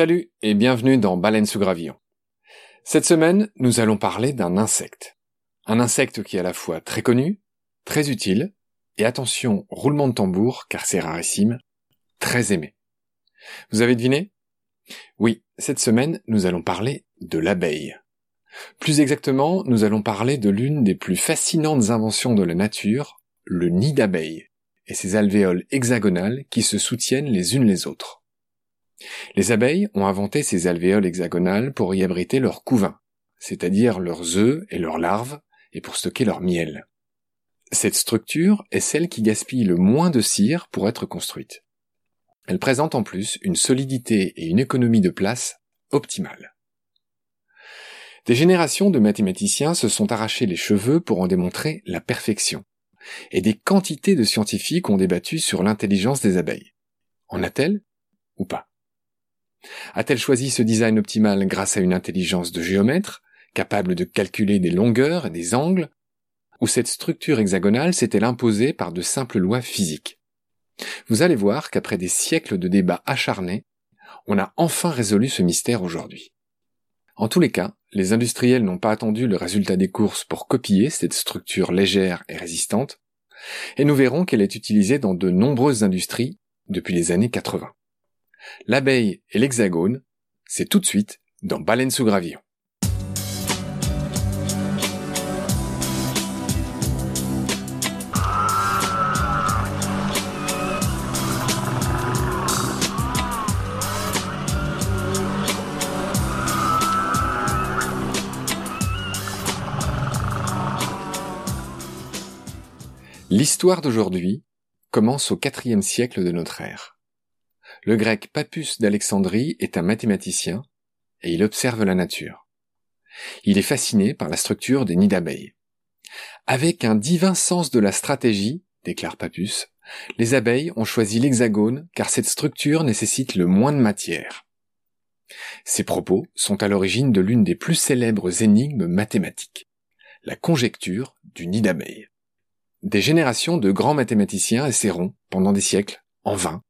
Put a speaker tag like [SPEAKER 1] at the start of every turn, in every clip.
[SPEAKER 1] Salut et bienvenue dans Baleine sous gravillon. Cette semaine, nous allons parler d'un insecte. Un insecte qui est à la fois très connu, très utile, et attention, roulement de tambour, car c'est rarissime, très aimé. Vous avez deviné? Oui, cette semaine, nous allons parler de l'abeille. Plus exactement, nous allons parler de l'une des plus fascinantes inventions de la nature, le nid d'abeille, et ses alvéoles hexagonales qui se soutiennent les unes les autres. Les abeilles ont inventé ces alvéoles hexagonales pour y abriter leurs couvains, c'est-à-dire leurs œufs et leurs larves, et pour stocker leur miel. Cette structure est celle qui gaspille le moins de cire pour être construite. Elle présente en plus une solidité et une économie de place optimales. Des générations de mathématiciens se sont arrachés les cheveux pour en démontrer la perfection, et des quantités de scientifiques ont débattu sur l'intelligence des abeilles. En a-t-elle ou pas? A-t-elle choisi ce design optimal grâce à une intelligence de géomètre, capable de calculer des longueurs et des angles, ou cette structure hexagonale s'est-elle imposée par de simples lois physiques? Vous allez voir qu'après des siècles de débats acharnés, on a enfin résolu ce mystère aujourd'hui. En tous les cas, les industriels n'ont pas attendu le résultat des courses pour copier cette structure légère et résistante, et nous verrons qu'elle est utilisée dans de nombreuses industries depuis les années 80. L'abeille et l'hexagone, c'est tout de suite dans Baleine sous gravillon. L'histoire d'aujourd'hui commence au IVe siècle de notre ère. Le grec Papus d'Alexandrie est un mathématicien et il observe la nature. Il est fasciné par la structure des nids d'abeilles. Avec un divin sens de la stratégie, déclare Papus, les abeilles ont choisi l'hexagone car cette structure nécessite le moins de matière. Ces propos sont à l'origine de l'une des plus célèbres énigmes mathématiques, la conjecture du nid d'abeilles. Des générations de grands mathématiciens essaieront, pendant des siècles, en vain,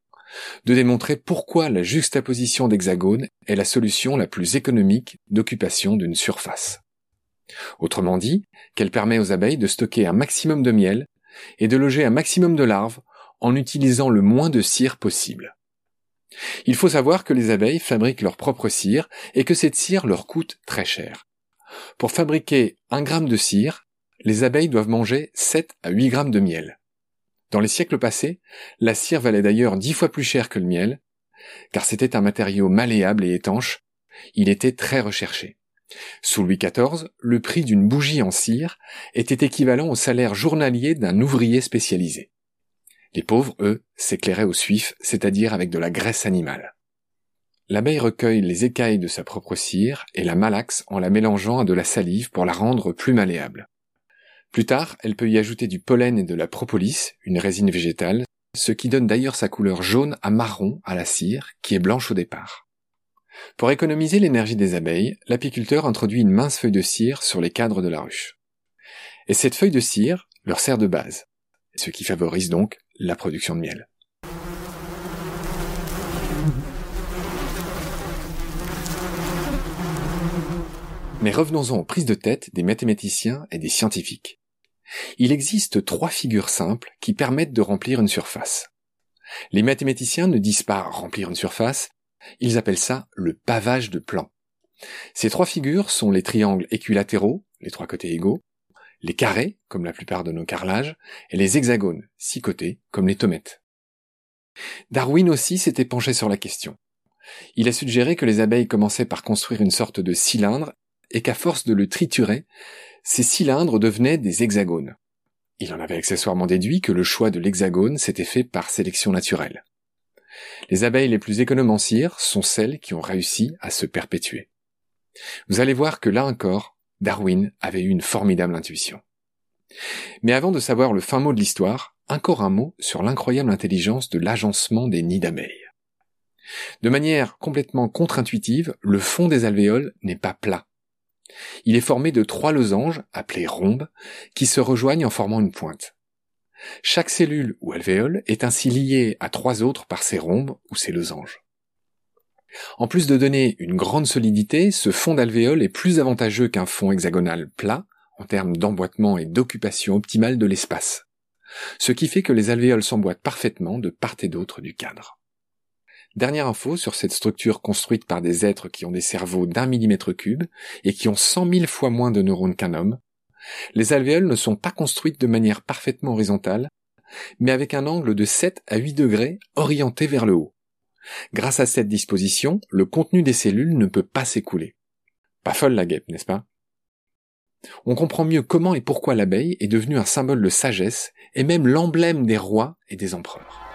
[SPEAKER 1] de démontrer pourquoi la juxtaposition d'hexagones est la solution la plus économique d'occupation d'une surface. Autrement dit, qu'elle permet aux abeilles de stocker un maximum de miel et de loger un maximum de larves en utilisant le moins de cire possible. Il faut savoir que les abeilles fabriquent leur propre cire et que cette cire leur coûte très cher. Pour fabriquer un gramme de cire, les abeilles doivent manger 7 à 8 grammes de miel. Dans les siècles passés, la cire valait d'ailleurs dix fois plus cher que le miel, car c'était un matériau malléable et étanche, il était très recherché. Sous Louis XIV, le prix d'une bougie en cire était équivalent au salaire journalier d'un ouvrier spécialisé. Les pauvres, eux, s'éclairaient au suif, c'est-à-dire avec de la graisse animale. L'abeille recueille les écailles de sa propre cire et la malaxe en la mélangeant à de la salive pour la rendre plus malléable. Plus tard, elle peut y ajouter du pollen et de la propolis, une résine végétale, ce qui donne d'ailleurs sa couleur jaune à marron à la cire, qui est blanche au départ. Pour économiser l'énergie des abeilles, l'apiculteur introduit une mince feuille de cire sur les cadres de la ruche. Et cette feuille de cire leur sert de base, ce qui favorise donc la production de miel. Mais revenons-en aux prises de tête des mathématiciens et des scientifiques. Il existe trois figures simples qui permettent de remplir une surface. Les mathématiciens ne disent pas remplir une surface, ils appellent ça le pavage de plan. Ces trois figures sont les triangles équilatéraux, les trois côtés égaux, les carrés, comme la plupart de nos carrelages, et les hexagones, six côtés, comme les tomettes. Darwin aussi s'était penché sur la question. Il a suggéré que les abeilles commençaient par construire une sorte de cylindre et qu'à force de le triturer, ces cylindres devenaient des hexagones. Il en avait accessoirement déduit que le choix de l'hexagone s'était fait par sélection naturelle. Les abeilles les plus cire sont celles qui ont réussi à se perpétuer. Vous allez voir que là encore, Darwin avait eu une formidable intuition. Mais avant de savoir le fin mot de l'histoire, encore un mot sur l'incroyable intelligence de l'agencement des nids d'abeilles. De manière complètement contre-intuitive, le fond des alvéoles n'est pas plat. Il est formé de trois losanges, appelés rhombes, qui se rejoignent en formant une pointe. Chaque cellule ou alvéole est ainsi liée à trois autres par ses rhombes ou ses losanges. En plus de donner une grande solidité, ce fond d'alvéole est plus avantageux qu'un fond hexagonal plat en termes d'emboîtement et d'occupation optimale de l'espace. Ce qui fait que les alvéoles s'emboîtent parfaitement de part et d'autre du cadre. Dernière info sur cette structure construite par des êtres qui ont des cerveaux d'un millimètre cube et qui ont cent mille fois moins de neurones qu'un homme. Les alvéoles ne sont pas construites de manière parfaitement horizontale, mais avec un angle de 7 à 8 degrés orienté vers le haut. Grâce à cette disposition, le contenu des cellules ne peut pas s'écouler. Pas folle la guêpe, n'est-ce pas? On comprend mieux comment et pourquoi l'abeille est devenue un symbole de sagesse et même l'emblème des rois et des empereurs.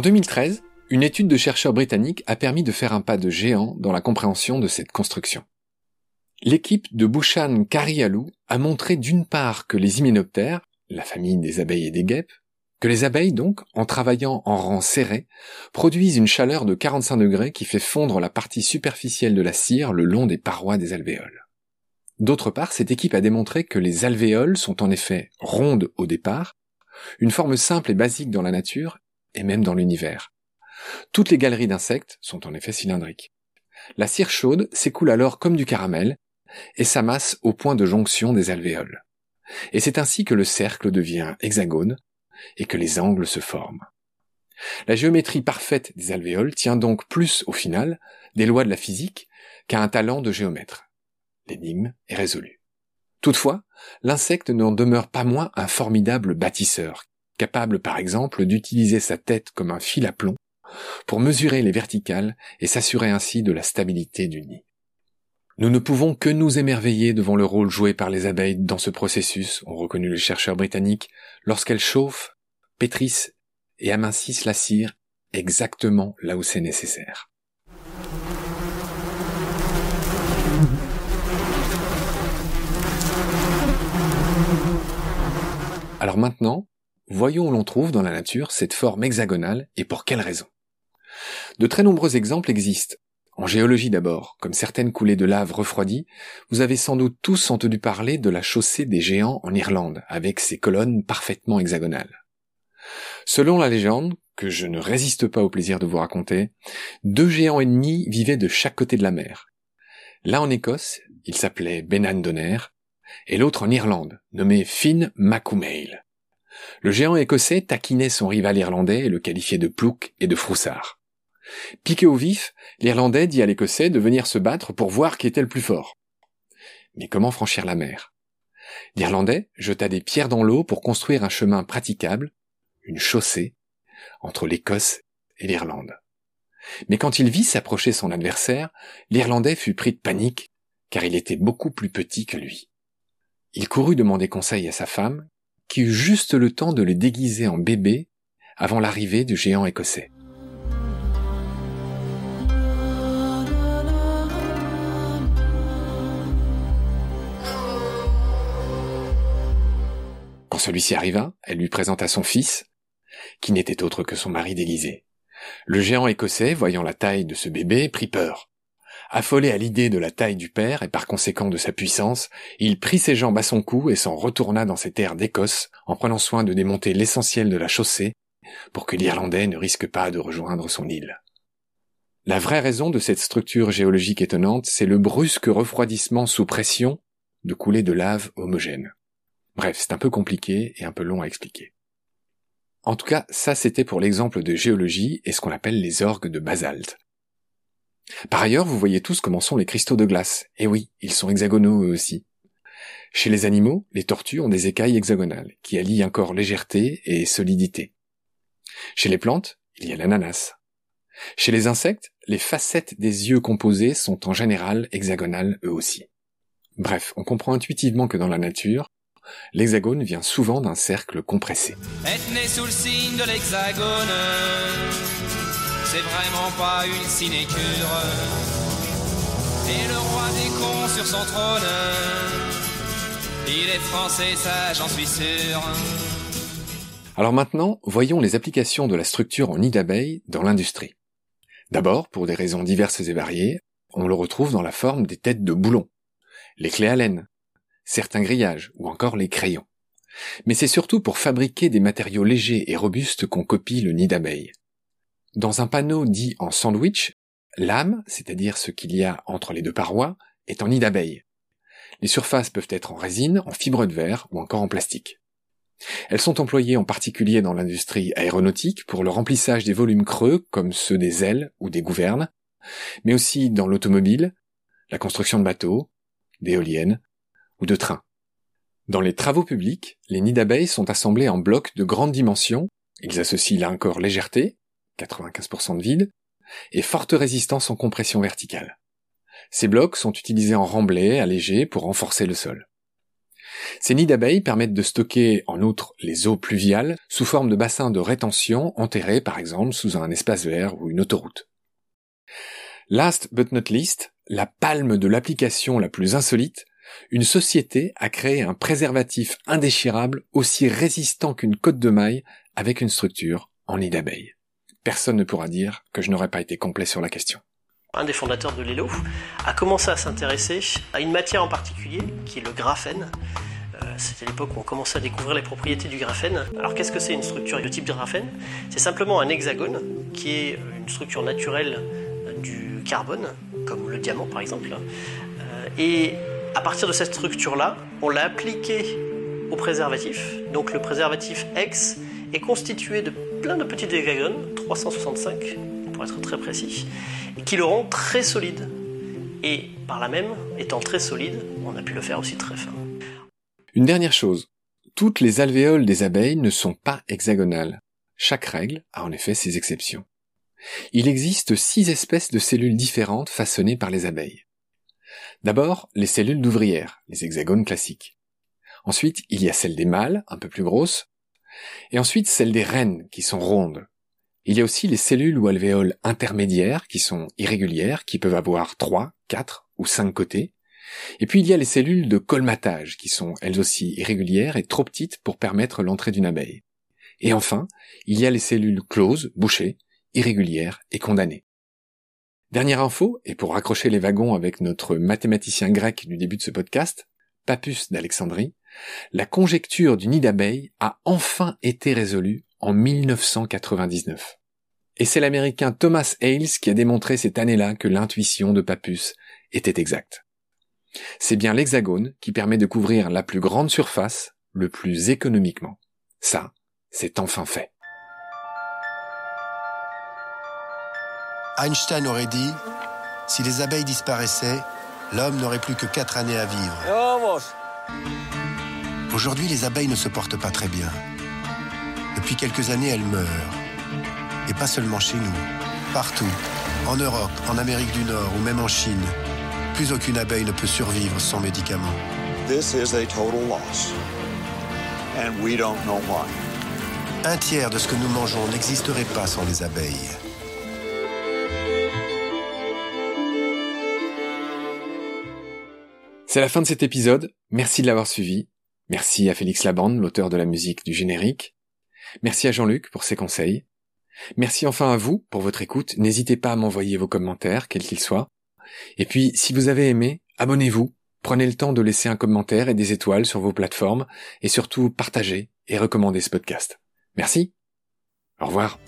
[SPEAKER 1] En 2013, une étude de chercheurs britanniques a permis de faire un pas de géant dans la compréhension de cette construction. L'équipe de Bouchan Karialou a montré d'une part que les hyménoptères, la famille des abeilles et des guêpes, que les abeilles donc, en travaillant en rang serré, produisent une chaleur de 45 degrés qui fait fondre la partie superficielle de la cire le long des parois des alvéoles. D'autre part, cette équipe a démontré que les alvéoles sont en effet rondes au départ, une forme simple et basique dans la nature, et même dans l'univers. Toutes les galeries d'insectes sont en effet cylindriques. La cire chaude s'écoule alors comme du caramel et s'amasse au point de jonction des alvéoles. Et c'est ainsi que le cercle devient hexagone et que les angles se forment. La géométrie parfaite des alvéoles tient donc plus, au final, des lois de la physique qu'à un talent de géomètre. L'énigme est résolue. Toutefois, l'insecte n'en demeure pas moins un formidable bâtisseur capable par exemple d'utiliser sa tête comme un fil à plomb pour mesurer les verticales et s'assurer ainsi de la stabilité du nid. Nous ne pouvons que nous émerveiller devant le rôle joué par les abeilles dans ce processus, ont reconnu les chercheurs britanniques, lorsqu'elles chauffent, pétrissent et amincissent la cire exactement là où c'est nécessaire. Alors maintenant, Voyons où l'on trouve dans la nature cette forme hexagonale et pour quelles raisons. De très nombreux exemples existent. En géologie d'abord, comme certaines coulées de lave refroidies, vous avez sans doute tous entendu parler de la chaussée des géants en Irlande, avec ses colonnes parfaitement hexagonales. Selon la légende, que je ne résiste pas au plaisir de vous raconter, deux géants ennemis vivaient de chaque côté de la mer. L'un en Écosse, il s'appelait Benan Donner, et l'autre en Irlande, nommé Finn Macumail. Le géant écossais taquinait son rival irlandais et le qualifiait de plouc et de froussard. Piqué au vif, l'Irlandais dit à l'Écossais de venir se battre pour voir qui était le plus fort. Mais comment franchir la mer? L'Irlandais jeta des pierres dans l'eau pour construire un chemin praticable, une chaussée, entre l'Écosse et l'Irlande. Mais quand il vit s'approcher son adversaire, l'Irlandais fut pris de panique, car il était beaucoup plus petit que lui. Il courut demander conseil à sa femme, qui eut juste le temps de les déguiser en bébés avant l'arrivée du géant écossais. Quand celui-ci arriva, elle lui présenta son fils, qui n'était autre que son mari déguisé. Le géant écossais, voyant la taille de ce bébé, prit peur. Affolé à l'idée de la taille du père et par conséquent de sa puissance, il prit ses jambes à son cou et s'en retourna dans ses terres d'Écosse en prenant soin de démonter l'essentiel de la chaussée pour que l'Irlandais ne risque pas de rejoindre son île. La vraie raison de cette structure géologique étonnante, c'est le brusque refroidissement sous pression de coulées de lave homogène. Bref, c'est un peu compliqué et un peu long à expliquer. En tout cas, ça c'était pour l'exemple de géologie et ce qu'on appelle les orgues de basalte. Par ailleurs, vous voyez tous comment sont les cristaux de glace. Et oui, ils sont hexagonaux eux aussi. Chez les animaux, les tortues ont des écailles hexagonales, qui allient encore légèreté et solidité. Chez les plantes, il y a l'ananas. Chez les insectes, les facettes des yeux composés sont en général hexagonales eux aussi. Bref, on comprend intuitivement que dans la nature, l'hexagone vient souvent d'un cercle compressé.
[SPEAKER 2] C'est vraiment pas une sinécure. Et le roi des sur son trône.
[SPEAKER 1] Alors maintenant, voyons les applications de la structure en nid d'abeille dans l'industrie. D'abord, pour des raisons diverses et variées, on le retrouve dans la forme des têtes de boulons, les clés à laine, certains grillages ou encore les crayons. Mais c'est surtout pour fabriquer des matériaux légers et robustes qu'on copie le nid d'abeille. Dans un panneau dit en sandwich, l'âme, c'est-à-dire ce qu'il y a entre les deux parois, est en nid d'abeille. Les surfaces peuvent être en résine, en fibre de verre ou encore en plastique. Elles sont employées en particulier dans l'industrie aéronautique pour le remplissage des volumes creux comme ceux des ailes ou des gouvernes, mais aussi dans l'automobile, la construction de bateaux, d'éoliennes ou de trains. Dans les travaux publics, les nids d'abeilles sont assemblés en blocs de grande dimension, ils associent là encore légèreté, 95% de vide, et forte résistance en compression verticale. Ces blocs sont utilisés en remblai allégé pour renforcer le sol. Ces nids d'abeilles permettent de stocker en outre les eaux pluviales sous forme de bassins de rétention enterrés par exemple sous un espace vert ou une autoroute. Last but not least, la palme de l'application la plus insolite, une société a créé un préservatif indéchirable aussi résistant qu'une côte de maille avec une structure en nid d'abeille. Personne ne pourra dire que je n'aurais pas été complet sur la question.
[SPEAKER 3] Un des fondateurs de l'ELO a commencé à s'intéresser à une matière en particulier, qui est le graphène. Euh, C'était l'époque où on commençait à découvrir les propriétés du graphène. Alors qu'est-ce que c'est une structure de type de graphène? C'est simplement un hexagone, qui est une structure naturelle du carbone, comme le diamant par exemple. Euh, Et à partir de cette structure-là, on l'a appliqué au préservatif. Donc le préservatif X est constitué de plein de petits hexagones, 365 pour être très précis, qui le rend très solide. Et par là même, étant très solide, on a pu le faire aussi très fin.
[SPEAKER 1] Une dernière chose. Toutes les alvéoles des abeilles ne sont pas hexagonales. Chaque règle a en effet ses exceptions. Il existe six espèces de cellules différentes façonnées par les abeilles. D'abord, les cellules d'ouvrières, les hexagones classiques. Ensuite, il y a celles des mâles, un peu plus grosses. Et ensuite, celles des reines, qui sont rondes. Il y a aussi les cellules ou alvéoles intermédiaires, qui sont irrégulières, qui peuvent avoir trois, quatre ou cinq côtés. Et puis il y a les cellules de colmatage, qui sont elles aussi irrégulières et trop petites pour permettre l'entrée d'une abeille. Et enfin, il y a les cellules closes, bouchées, irrégulières et condamnées. Dernière info, et pour raccrocher les wagons avec notre mathématicien grec du début de ce podcast, Papus d'Alexandrie, la conjecture du nid d'abeille a enfin été résolue en 1999. Et c'est l'américain Thomas Hales qui a démontré cette année-là que l'intuition de Papus était exacte. C'est bien l'hexagone qui permet de couvrir la plus grande surface le plus économiquement. Ça, c'est enfin fait.
[SPEAKER 4] Einstein aurait dit Si les abeilles disparaissaient, l'homme n'aurait plus que quatre années à vivre. Aujourd'hui, les abeilles ne se portent pas très bien. Depuis quelques années, elles meurent. Et pas seulement chez nous. Partout. En Europe, en Amérique du Nord ou même en Chine. Plus aucune abeille ne peut survivre sans médicaments.
[SPEAKER 5] This is a total loss. And we don't know why.
[SPEAKER 4] Un tiers de ce que nous mangeons n'existerait pas sans les abeilles.
[SPEAKER 1] C'est la fin de cet épisode. Merci de l'avoir suivi. Merci à Félix Labande, l'auteur de la musique du générique. Merci à Jean-Luc pour ses conseils. Merci enfin à vous pour votre écoute. N'hésitez pas à m'envoyer vos commentaires, quels qu'ils soient. Et puis, si vous avez aimé, abonnez-vous. Prenez le temps de laisser un commentaire et des étoiles sur vos plateformes. Et surtout, partagez et recommandez ce podcast. Merci. Au revoir.